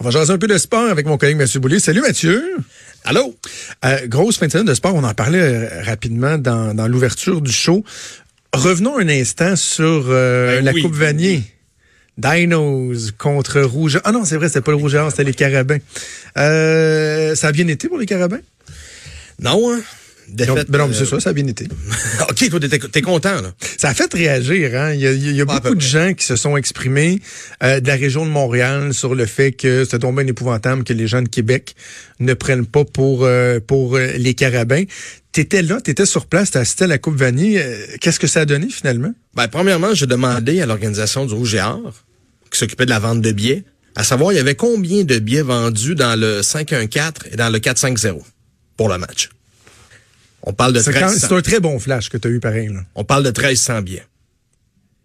On va jaser un peu de sport avec mon collègue Mathieu Boulay. Salut Mathieu. Allô? Euh, grosse fin de semaine de sport, on en parlait euh, rapidement dans, dans l'ouverture du show. Revenons un instant sur euh, Ben la oui. Coupe Vanier. Dinos contre Rouge. Ah non, c'est vrai, c'était pas le Rouge c'était les Carabins. Euh, ça a bien été pour les Carabins? Non, hein? Défaite, ben non, mais c'est euh, ça, ça a bien été. OK, toi, t'es, t'es content, là. Ça a fait réagir. Hein? Il y a, il y a Pas à beaucoup de gens qui se sont exprimés euh, de la région de Montréal sur le fait que c'était tombé épouvantable que les gens de Québec ne prennent pas pour euh, pour euh, les carabins. T'étais là, t'étais sur place, t'as assisté à la Coupe Vanier. Euh, Qu'est-ce que ça a donné finalement? Ben, premièrement, j'ai demandé à l'organisation du Rouge et Or, qui s'occupait de la vente de billets, à savoir, il y avait combien de billets vendus dans le 5-1-4 et dans le 4-5-0 pour le match. On parle de C'est quand- 1300, c'est un très bon flash que tu as eu pareil. là. on parle de 1300 billets.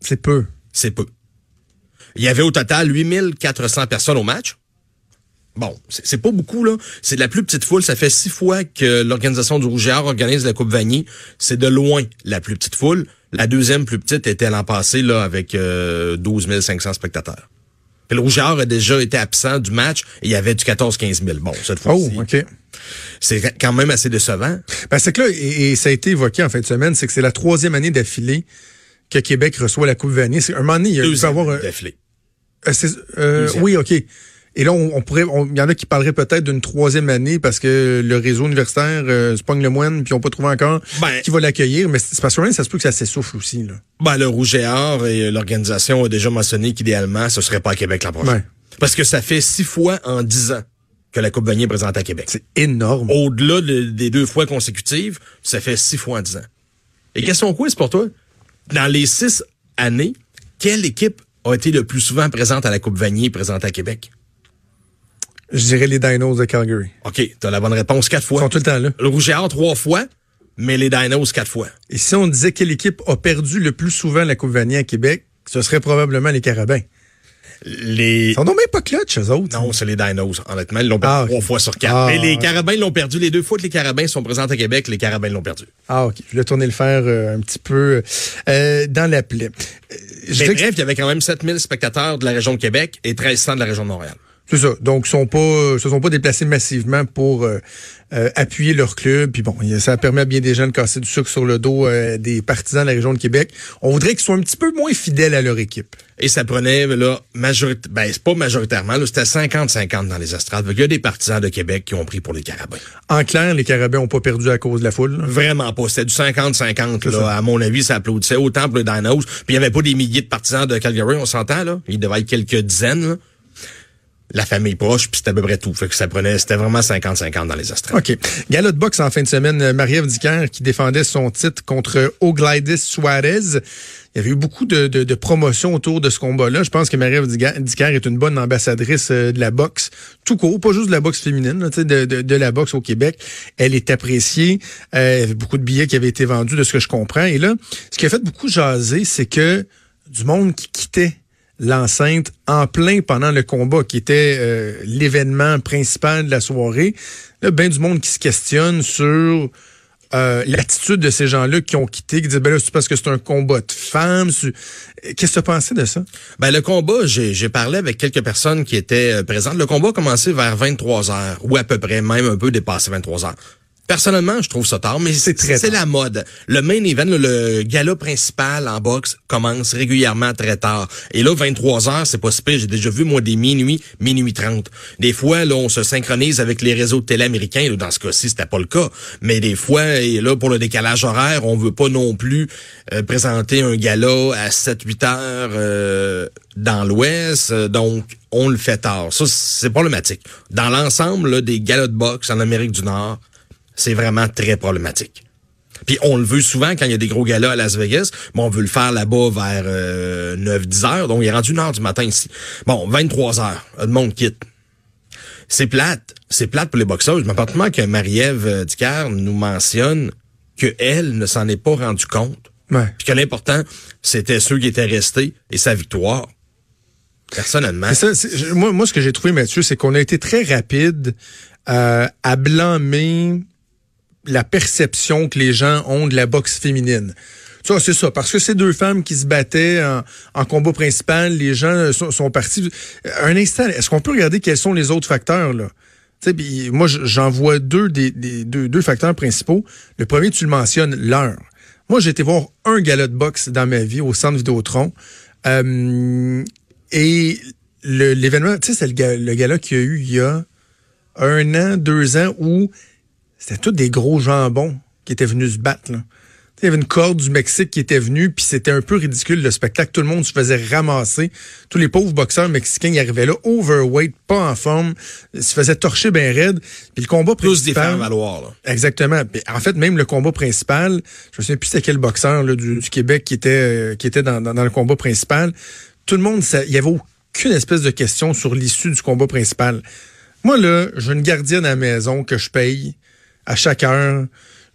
C'est peu. C'est peu. Il y avait au total 8400 personnes au match. Bon, c'est pas beaucoup, là. C'est de la plus petite foule. Ça fait six fois que l'organisation du Rouge et Or organise la Coupe Vanier. C'est de loin la plus petite foule. La deuxième plus petite était l'an passé, là, avec euh, 12 500 spectateurs. Puis le Rouge et Or a déjà été absent du match et il y avait du 14-15 000. Bon, cette Oh, fois-ci, OK. C'est quand même assez décevant. Ben, c'est que là, et, et ça a été évoqué en fin de semaine, c'est que c'est la troisième année d'affilée que Québec reçoit la Coupe Vanier. C'est un moment donné, il y a- avoir un, défilé. Euh, c'est- euh, oui, OK. Et là, on, on pourrait, on- il y en a qui parleraient peut-être d'une troisième année parce que le réseau universitaire euh, se pogne le moine puis n'ont pas trouvé encore Ben- qui va l'accueillir. Mais c'est parce que ça se peut que ça s'essouffle aussi. Là. Ben, le Rouge et Or et l'organisation a déjà mentionné qu'idéalement, ce serait pas à Québec l'an prochain. Ouais. Parce que ça fait six fois en dix ans que la Coupe Vanier présente à Québec. C'est énorme. Au-delà de- des deux fois consécutives, ça fait six fois en dix ans. Et question quiz pour toi? Dans les six années, quelle équipe a été le plus souvent présente à la Coupe Vanier présente à Québec? Je dirais les Dinos de Calgary. OK, t'as la bonne réponse quatre Ils fois. sont tout le temps là. Le Rouge et Or trois fois, mais les Dinos quatre fois. Et si on disait quelle équipe a perdu le plus souvent la Coupe Vanier à Québec, ce serait probablement les Carabins. Les... Ils sont même pas clutch, eux autres. Non, c'est les Dinos. Honnêtement, ils l'ont perdu Ah, trois fois sur quatre. Ah, mais les. Carabins l'ont perdu. Les deux fois que les Carabins sont présents à Québec, les Carabins l'ont perdu. Ah, OK. Je vais tourner le fer euh, un petit peu euh, dans la plaie. Euh, je Mais bref, il y avait quand même 7000 spectateurs de la région de Québec et 1300 de la région de Montréal. C'est ça. Donc, ils sont pas, se sont pas déplacés massivement pour euh, euh, appuyer leur club. Puis bon, ça permet à bien des gens de casser du sucre sur le dos euh, des partisans de la région de Québec. On voudrait qu'ils soient un petit peu moins fidèles à leur équipe. Et ça prenait, là, majorit... ben, c'est pas majoritairement, là, c'était 50-50 dans les estrades. Il y a des partisans de Québec qui ont pris pour les Carabins. En clair, les Carabins ont pas perdu à cause de la foule. là. Vraiment pas. C'était du 50-50, C'est ça. là. À mon avis, ça applaudissait autant pour les Dinos. Puis il y avait pas des milliers de partisans de Calgary, on s'entend, là. Il devait être quelques dizaines, là. La famille proche, puis c'était à peu près tout. Fait que ça prenait, c'était vraiment 50-50 dans les estrades. OK. Galop de boxe en fin de semaine. euh, Marie-Ève Dicker qui défendait son titre contre Ogladis Suarez. Il y avait eu beaucoup de, de, de promotions autour de ce combat-là. Je pense que Marie-Ève Dicker est une bonne ambassadrice euh, de la boxe, tout court, pas juste de la boxe féminine, là, de, de, de la boxe au Québec. Elle est appréciée. Euh, il y avait beaucoup de billets qui avaient été vendus, de ce que je comprends. Et là, ce qui a fait beaucoup jaser, c'est que du monde qui quittait l'enceinte en plein pendant le combat, qui était euh, l'événement principal de la soirée. Là, ben du monde qui se questionne sur euh, l'attitude de ces gens-là qui ont quitté, qui disent, ben là, c'est parce que c'est un combat de femmes. Qu'est-ce que tu pensé de ça? Ben le combat, j'ai j'ai parlé avec quelques personnes qui étaient euh, présentes. Le combat a commencé vers 23 heures, ou à peu près, même un peu dépassé 23 heures. Personnellement, je trouve ça tard, mais c'est très c'est la mode. Le main event, le, le gala principal en boxe commence régulièrement très tard. Et là, 23 heures, c'est pas si pire. J'ai déjà vu, moi, des minuit, minuit 30. Des fois, là, on se synchronise avec les réseaux de télé américains. Dans ce cas-ci, c'était pas le cas. Mais des fois, et là, pour le décalage horaire, on veut pas non plus euh, présenter un gala à 7-8 heures euh, dans l'Ouest. Donc, on le fait tard. Ça, c'est problématique. Dans l'ensemble là, des galas de boxe en Amérique du Nord, c'est vraiment très problématique. Puis on le veut souvent quand il y a des gros galas à Las Vegas, mais on veut le faire là-bas vers euh, 9-10 heures, donc il est rendu une heure du matin ici. Bon, 23 heures, le monde quitte. C'est plate, c'est plate pour les boxeurs. Je m'appartement que Marie-Ève euh, Dicker nous mentionne que elle ne s'en est pas rendu compte, Ouais. puis que l'important, c'était ceux qui étaient restés et sa victoire. Personnellement. Ça, moi, moi, ce que j'ai trouvé, Mathieu, c'est qu'on a été très rapide euh, à blâmer la perception que les gens ont de la boxe féminine. Ça, c'est ça. Parce que ces deux femmes qui se battaient en, combat principal, les gens sont, partis. Un instant, est-ce qu'on peut regarder quels sont les autres facteurs, là? Pis moi, j'en vois deux, des, deux, deux facteurs principaux. Le premier, tu le mentionnes, l'heure. Moi, j'ai été voir un gala de boxe dans ma vie au centre Vidéotron. Euh, et l'événement, tu sais, c'est le, le gala qu'il y a eu il y a un an, deux ans, où c'était tous des gros jambons qui étaient venus se battre. Là. Il y avait une corde du Mexique qui était venue, puis c'était un peu ridicule le spectacle. Tout le monde se faisait ramasser. Tous les pauvres boxeurs mexicains ils arrivaient là, overweight, pas en forme, se faisaient torcher bien raide. Puis le combat Plus principal... des valoir, là. Exactement. en fait, même le combat principal, je ne sais plus c'était quel boxeur là, du, Québec qui était, euh, qui était dans, dans, le combat principal. Tout le monde, il y avait aucune espèce de question sur l'issue du combat principal. Moi, là, j'ai une gardienne à la maison que je paye à chaque heure.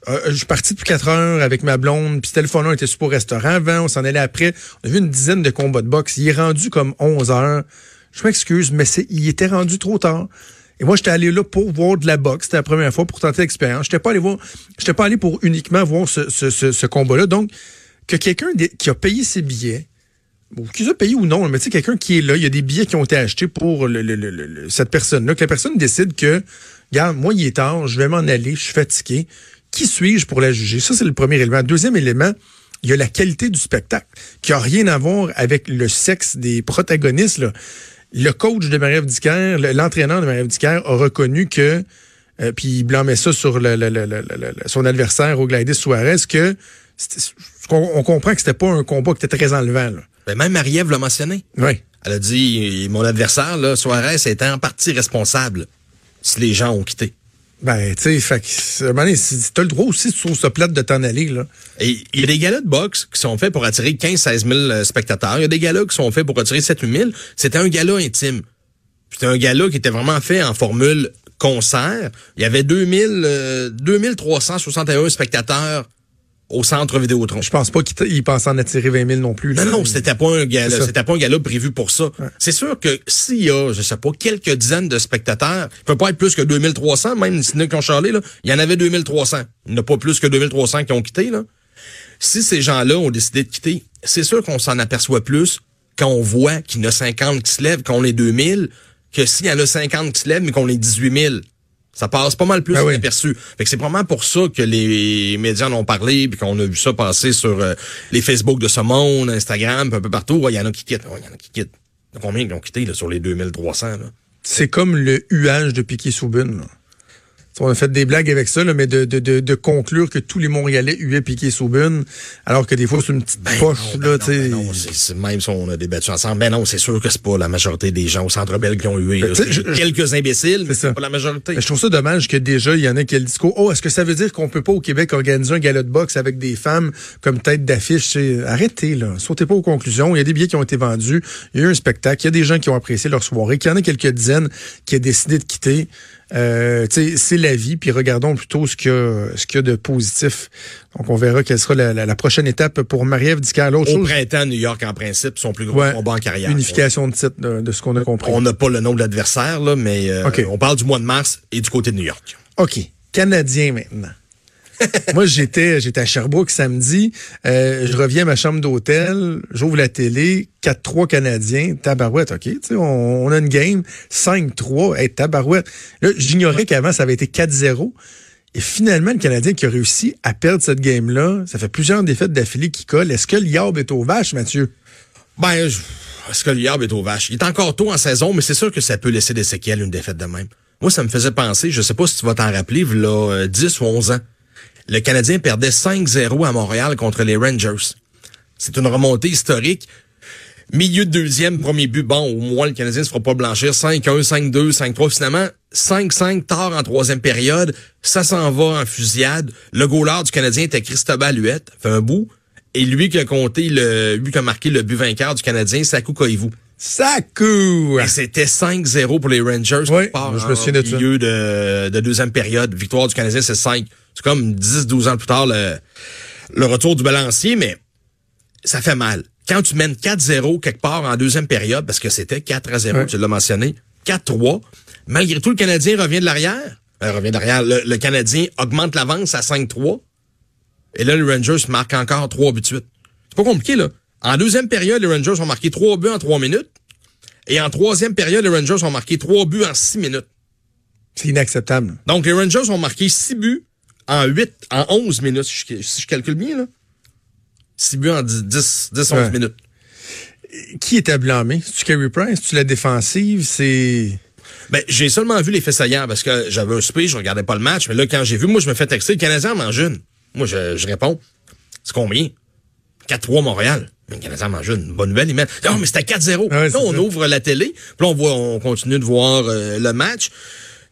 Euh, je suis parti depuis quatre heures avec ma blonde, puis c'était on était super au restaurant avant, on s'en allait après. On a vu une dizaine de combats de boxe. Il est rendu comme 11 heures. Je m'excuse, mais il était rendu trop tard. Et moi, j'étais allé là pour voir de la boxe. C'était la première fois pour tenter l'expérience. J'étais pas allé voir, j'étais pas allé pour uniquement voir ce, ce, ce, combat-là. Donc, que quelqu'un qui a payé ses billets, ou qu'ils a payé ou non, mais tu sais, quelqu'un qui est là, il y a des billets qui ont été achetés pour cette personne-là, que la personne décide que, regarde, moi, il est tard, je vais m'en aller, je suis fatigué. Qui suis-je pour la juger? Ça, c'est le premier élément. Deuxième élément, il y a la qualité du spectacle, qui a rien à voir avec le sexe des protagonistes. Là. Le coach de Marie-Ève l'entraîneur de Marie-Ève a reconnu que, euh, puis il blâmait ça sur le, son adversaire, au Gladys Suarez, que on, comprend que c'était pas un combat qui était très enlevant. Là. Ben même Marie-Ève l'a mentionné. Oui. Elle a dit, mon adversaire, là, Suarez, était en partie responsable si les gens ont quitté. Ben, tu sais, fait que, t'as le droit aussi, tu trouves ça plate de t'en aller, là. Et il y a des galas de boxe qui sont faits pour attirer 15-16 000 euh, spectateurs. Il y a des galas qui sont faits pour attirer 7 000. C'était un gala intime. C'était un gala qui était vraiment fait en formule concert. Il y avait 2000, euh, 2361 spectateurs au centre Vidéotron. Je pense pas qu'il pense en attirer 20 000 non plus. Non, non, c'était pas un gala, c'était pas un gala prévu pour ça. C'est sûr que s'il y a, je sais pas, quelques dizaines de spectateurs, il peut pas être plus que 2300, même si nous qui ont charlé, là, il y en avait 2300. Il n'y en a pas plus que 2300 qui ont quitté, là. Si ces gens-là ont décidé de quitter, c'est sûr qu'on s'en aperçoit plus quand on voit qu'il y en a 50 qui se lèvent, qu'on est 2000, que s'il y en a 50 qui se lèvent, mais qu'on est 18 000. Ça passe pas mal plus ben inaperçu. Fait que c'est probablement pour ça que les médias en ont parlé, puis qu'on a vu ça passer sur euh, les Facebook de ce monde, Instagram, un peu partout. Il y en a qui quittent. Il y en a qui quittent. Combien qui ont quitté là, sur les 2300? C'est comme le huage de Piquet Soubune. On a fait des blagues avec ça, là, mais de, de, de, de, conclure que tous les Montréalais huaient piqué Saubune, alors que des fois, c'est une petite ben poche. Non, là, ben non, c'est, même si on a débattu ensemble, ben non, c'est sûr que c'est pas la majorité des gens au Centre Bell qui ont hué. Ben, quelques imbéciles, mais c'est pas la majorité. je trouve ça dommage que déjà, il y en ait qui a le discours. Oh, est-ce que ça veut dire qu'on peut pas au Québec organiser un gala de boxe avec des femmes comme tête d'affiche? Arrêtez, là. Sautez pas aux conclusions. Il y a des billets qui ont été vendus. Il y a eu un spectacle. Il y a des gens qui ont apprécié leur soirée. Qu'il y en a quelques dizaines qui ont décidé de quitter. Euh, c'est la vie, puis regardons plutôt ce qu'il y, a de positif. Donc, on verra quelle sera la, prochaine étape pour Marie-Ève Au chose, printemps, New York, en principe, son plus gros combat en carrière. Unification de titre, de, ce qu'on a compris. On n'a pas le nom de l'adversaire, mais euh, on parle du mois de mars et du côté de New York. OK. Canadien maintenant. Moi, j'étais j'étais à Sherbrooke samedi. Euh, je reviens à ma chambre d'hôtel. J'ouvre la télé. 4-3 Canadiens. Tabarouette, OK. On, on a une game. 5-3. Hey, tabarouette. Là, j'ignorais qu'avant, ça avait été 4-0. Et finalement, le Canadien qui a réussi à perdre cette game-là, ça fait plusieurs défaites d'affilée qui collent. Est-ce que Liab est aux vaches, Mathieu? Ben, est-ce que Liab est aux vaches? Il est encore tôt en saison, mais c'est sûr que ça peut laisser des séquelles, une défaite de même. Moi, ça me faisait penser, je sais pas si tu vas t'en rappeler, là, 10 ou 11 ans le Canadien perdait 5-0 à Montréal contre les Rangers. C'est une remontée historique. Milieu de deuxième, premier but, bon, au moins le Canadien ne se fera pas blanchir. 5-1, 5-2, 5-3. Finalement, 5-5 tard en troisième période. Ça s'en va en fusillade. Le goaler du Canadien était Christophe Huette, fait un bout. Et lui qui a compté le, lui qui a marqué le but vainqueur du Canadien, Sakou Koivu. Sakou! Et c'était 5-0 pour les Rangers. Oui, je me souviens de ça. milieu de, de deuxième période. Victoire du Canadien, c'est 5. C'est comme 10-12 ans plus tard le, le retour du balancier, mais ça fait mal. Quand tu mènes 4-0 quelque part en deuxième période, parce que c'était 4-0, tu l'as mentionné, 4-3, malgré tout, le Canadien revient de l'arrière. Euh, revient de l'arrière. Le, Canadien augmente l'avance à 5-3. Et là, les Rangers marquent encore trois buts de suite. C'est pas compliqué, là. En deuxième période, les Rangers ont marqué trois buts en trois minutes. Et en troisième période, les Rangers ont marqué trois buts en six minutes. C'est inacceptable. Donc, les Rangers ont marqué six buts en huit, en onze minutes, si je, si je calcule bien, là. Six buts en dix, dix, dix onze minutes. Qui était blâmé? C'est-tu Carey Price? C'est-tu la défensive? C'est... Ben, j'ai seulement vu les faits saillants parce que j'avais un speech, je regardais pas le match. Mais là, quand j'ai vu, moi, je me fais texter, le Canadien en mange une. Moi, je, je réponds. C'est combien? 4-3 Montréal. Mais le Canadien en mange une. Bonne nouvelle, ils mettent. Non, mais c'était 4-0. Ah ouais, là, c'est on ça. ouvre la télé. Puis là, on voit, on continue de voir euh, le match.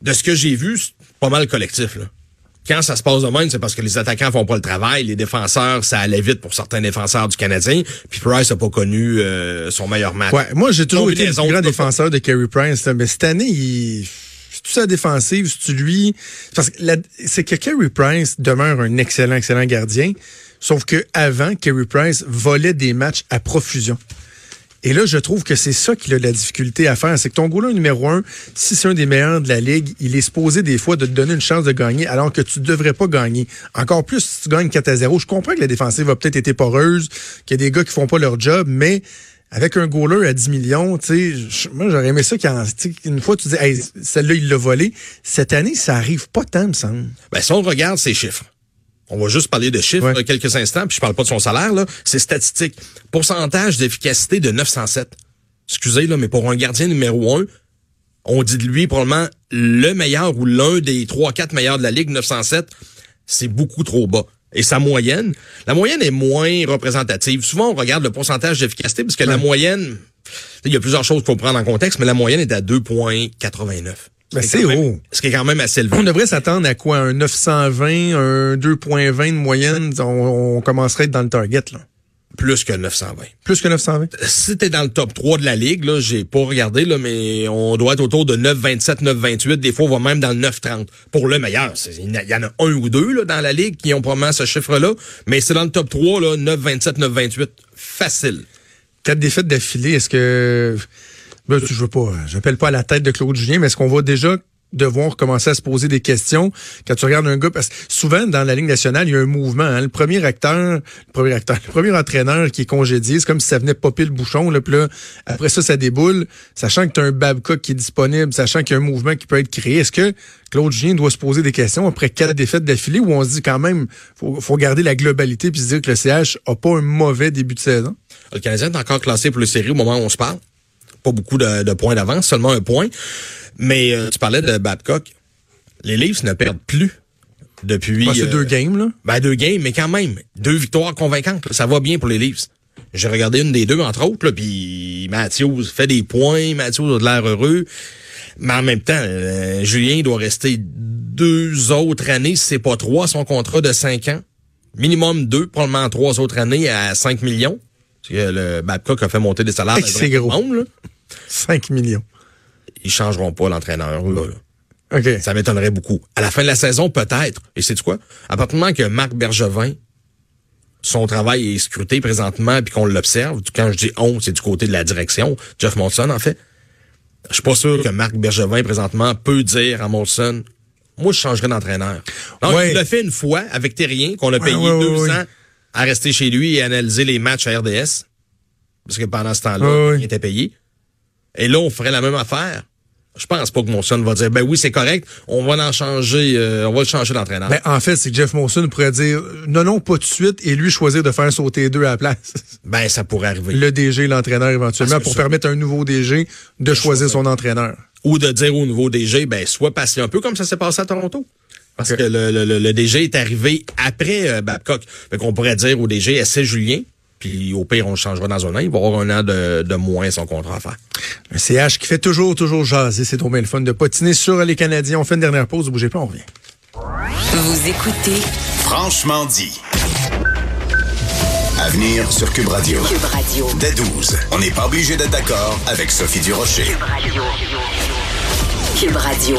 De ce que j'ai vu, c'est pas mal collectif, là. Quand ça se passe de même, c'est parce que les attaquants font pas le travail. Les défenseurs, ça allait vite pour certains défenseurs du Canadien. Puis Price a pas connu euh, son meilleur match. Ouais, moi, j'ai toujours été plus grand défenseur de Carey Price, là, mais cette année, il... c'est tout sa défensive, c'est-tu lui... Parce que la- c'est que Carey Price demeure un excellent, excellent gardien, sauf que avant, Carey Price volait des matchs à profusion. Et là, je trouve que c'est ça qu'il a de la difficulté à faire. C'est que ton goaler numéro un, si c'est un des meilleurs de la ligue, il est supposé des fois de te donner une chance de gagner alors que tu devrais pas gagner. Encore plus si tu gagnes 4 à 0. Je comprends que la défensive a peut-être été poreuse, qu'il y a des gars qui font pas leur job, mais avec un goaler à 10 millions, tu sais, moi, j'aurais aimé ça quand, une fois, tu dis, hey, celle-là, il l'a volé. Cette année, ça arrive pas tant, me semble. Ben, si on regarde ses chiffres, on va juste parler de chiffres Ouais. euh, quelques instants, puis je parle pas de son salaire, là. C'est statistique. Pourcentage d'efficacité de 907. Excusez, là, mais pour un gardien numéro un, on dit de lui probablement le meilleur ou l'un des trois, quatre meilleurs de la Ligue, 907. C'est beaucoup trop bas. Et sa moyenne, la moyenne est moins représentative. Souvent, on regarde le pourcentage d'efficacité parce que la moyenne, il y a plusieurs choses qu'il faut prendre en contexte, mais la moyenne est à 2,89. Ben, c'est même- haut. Ce qui est quand même assez élevé. On devrait s'attendre à quoi? Un 920, un 2.20 de moyenne? On, on commencerait à être dans le target, là. Plus que 920. Plus que 920? si t'es dans le top 3 de la ligue, là, j'ai pas regardé, là, mais on doit être autour de 9,27, 9,28. Des fois, on va même dans le 9,30. Pour le meilleur, c'est- il y en a- il y en a un ou deux là, dans la ligue qui ont probablement ce chiffre-là. Mais c'est dans le top 3, là, 9,27, 9,28. Facile. Quatre défaites d'affilée, est-ce que... Ben, je veux pas, j'appelle pas à la tête de Claude Julien, mais est-ce qu'on va déjà devoir commencer à se poser des questions quand tu regardes un gars? Parce que souvent dans la ligne nationale il y a un mouvement hein. le premier acteur le premier acteur le premier entraîneur qui est congédié c'est comme si ça venait popper le bouchon là puis là après ça ça déboule sachant que tu as un Babcock qui est disponible sachant qu'il y a un mouvement qui peut être créé est-ce que Claude Julien doit se poser des questions après quatre défaites d'affilée où on se dit quand même faut, faut garder la globalité puis se dire que le CH a pas un mauvais début de saison? Le Canadien est encore classé pour le série au moment où on se parle. Pas beaucoup de, de points d'avance, seulement un point. Mais euh, tu parlais de Babcock. Les Leafs ne perdent plus depuis... C'est euh, deux games là Ben, deux games, mais quand même, deux victoires convaincantes. là. Ça va bien pour les Leafs. J'ai regardé une des deux, entre autres, là, puis Matthews fait des points, Matthews a de l'air heureux. Mais en même temps, euh, Julien doit rester deux autres années, si c'est pas trois, son contrat de cinq ans. Minimum deux, probablement trois autres années à 5 millions. Parce que le Babcock a fait monter des salaires Hey, c'est gros. monde, là. 5 millions Ils changeront pas l'entraîneur, là, là. OK. Ça m'étonnerait beaucoup. À la fin de la saison, peut-être. Et c'est quoi? À partir du moment que Marc Bergevin, son travail est scruté présentement puis qu'on l'observe, quand je dis on, c'est du côté de la direction, Jeff Molson, en fait. Je suis pas sûr que Marc Bergevin, présentement, peut dire à Molson, moi, je changerais d'entraîneur. Ouais. il l'a fait une fois avec Terrien, qu'on a payé ouais, ouais, deux ouais. ans à rester chez lui et analyser les matchs à RDS. Parce que pendant ce temps-là, ouais. il était payé. Et là, on ferait la même affaire. Je pense pas que Molson va dire, ben oui, c'est correct, on va en changer, euh, on va le changer d'entraîneur. Ben, en fait, c'est que Jeff Monson pourrait dire non, non, pas tout de suite, et lui choisir de faire sauter deux à la place. Ben, ça pourrait arriver. Le DG, l'entraîneur éventuellement, que pour ça- permettre à un nouveau DG de choisir son entraîneur. Ou de dire au nouveau DG, ben, sois patient un peu comme ça s'est passé à Toronto. Parce que le, le, le- le DG est arrivé après euh, Babcock. Fait qu'on pourrait dire au DG, essaie Julien, puis au pire, on le changera dans un an. Il va avoir un an de, de moins son contrat à faire. Un CH qui fait toujours, toujours jaser. C'est trop bien le fun de patiner sur les Canadiens. On fait une dernière pause. Bougez pas, on revient. Vous écoutez Franchement dit. À venir sur Cube Radio. Cube Radio. Dès 12, on n'est pas obligé d'être d'accord avec Sophie Durocher. Cube Radio.